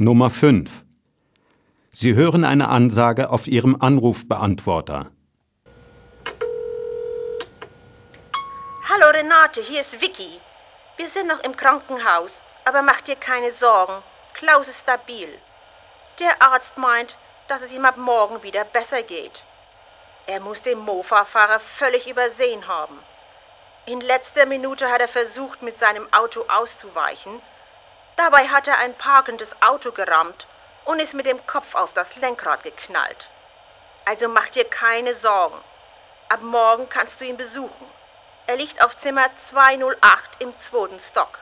Nummer 5. Sie hören eine Ansage auf Ihrem Anrufbeantworter. Hallo Renate, hier ist Vicky. Wir sind noch im Krankenhaus, aber mach dir keine Sorgen. Klaus ist stabil. Der Arzt meint, dass es ihm ab morgen wieder besser geht. Er muss den Mofa-Fahrer völlig übersehen haben. In letzter Minute hat er versucht, mit seinem Auto auszuweichen. Dabei hat er ein parkendes Auto gerammt und ist mit dem Kopf auf das Lenkrad geknallt. Also mach dir keine Sorgen. Ab morgen kannst du ihn besuchen. Er liegt auf Zimmer 208 im zweiten Stock.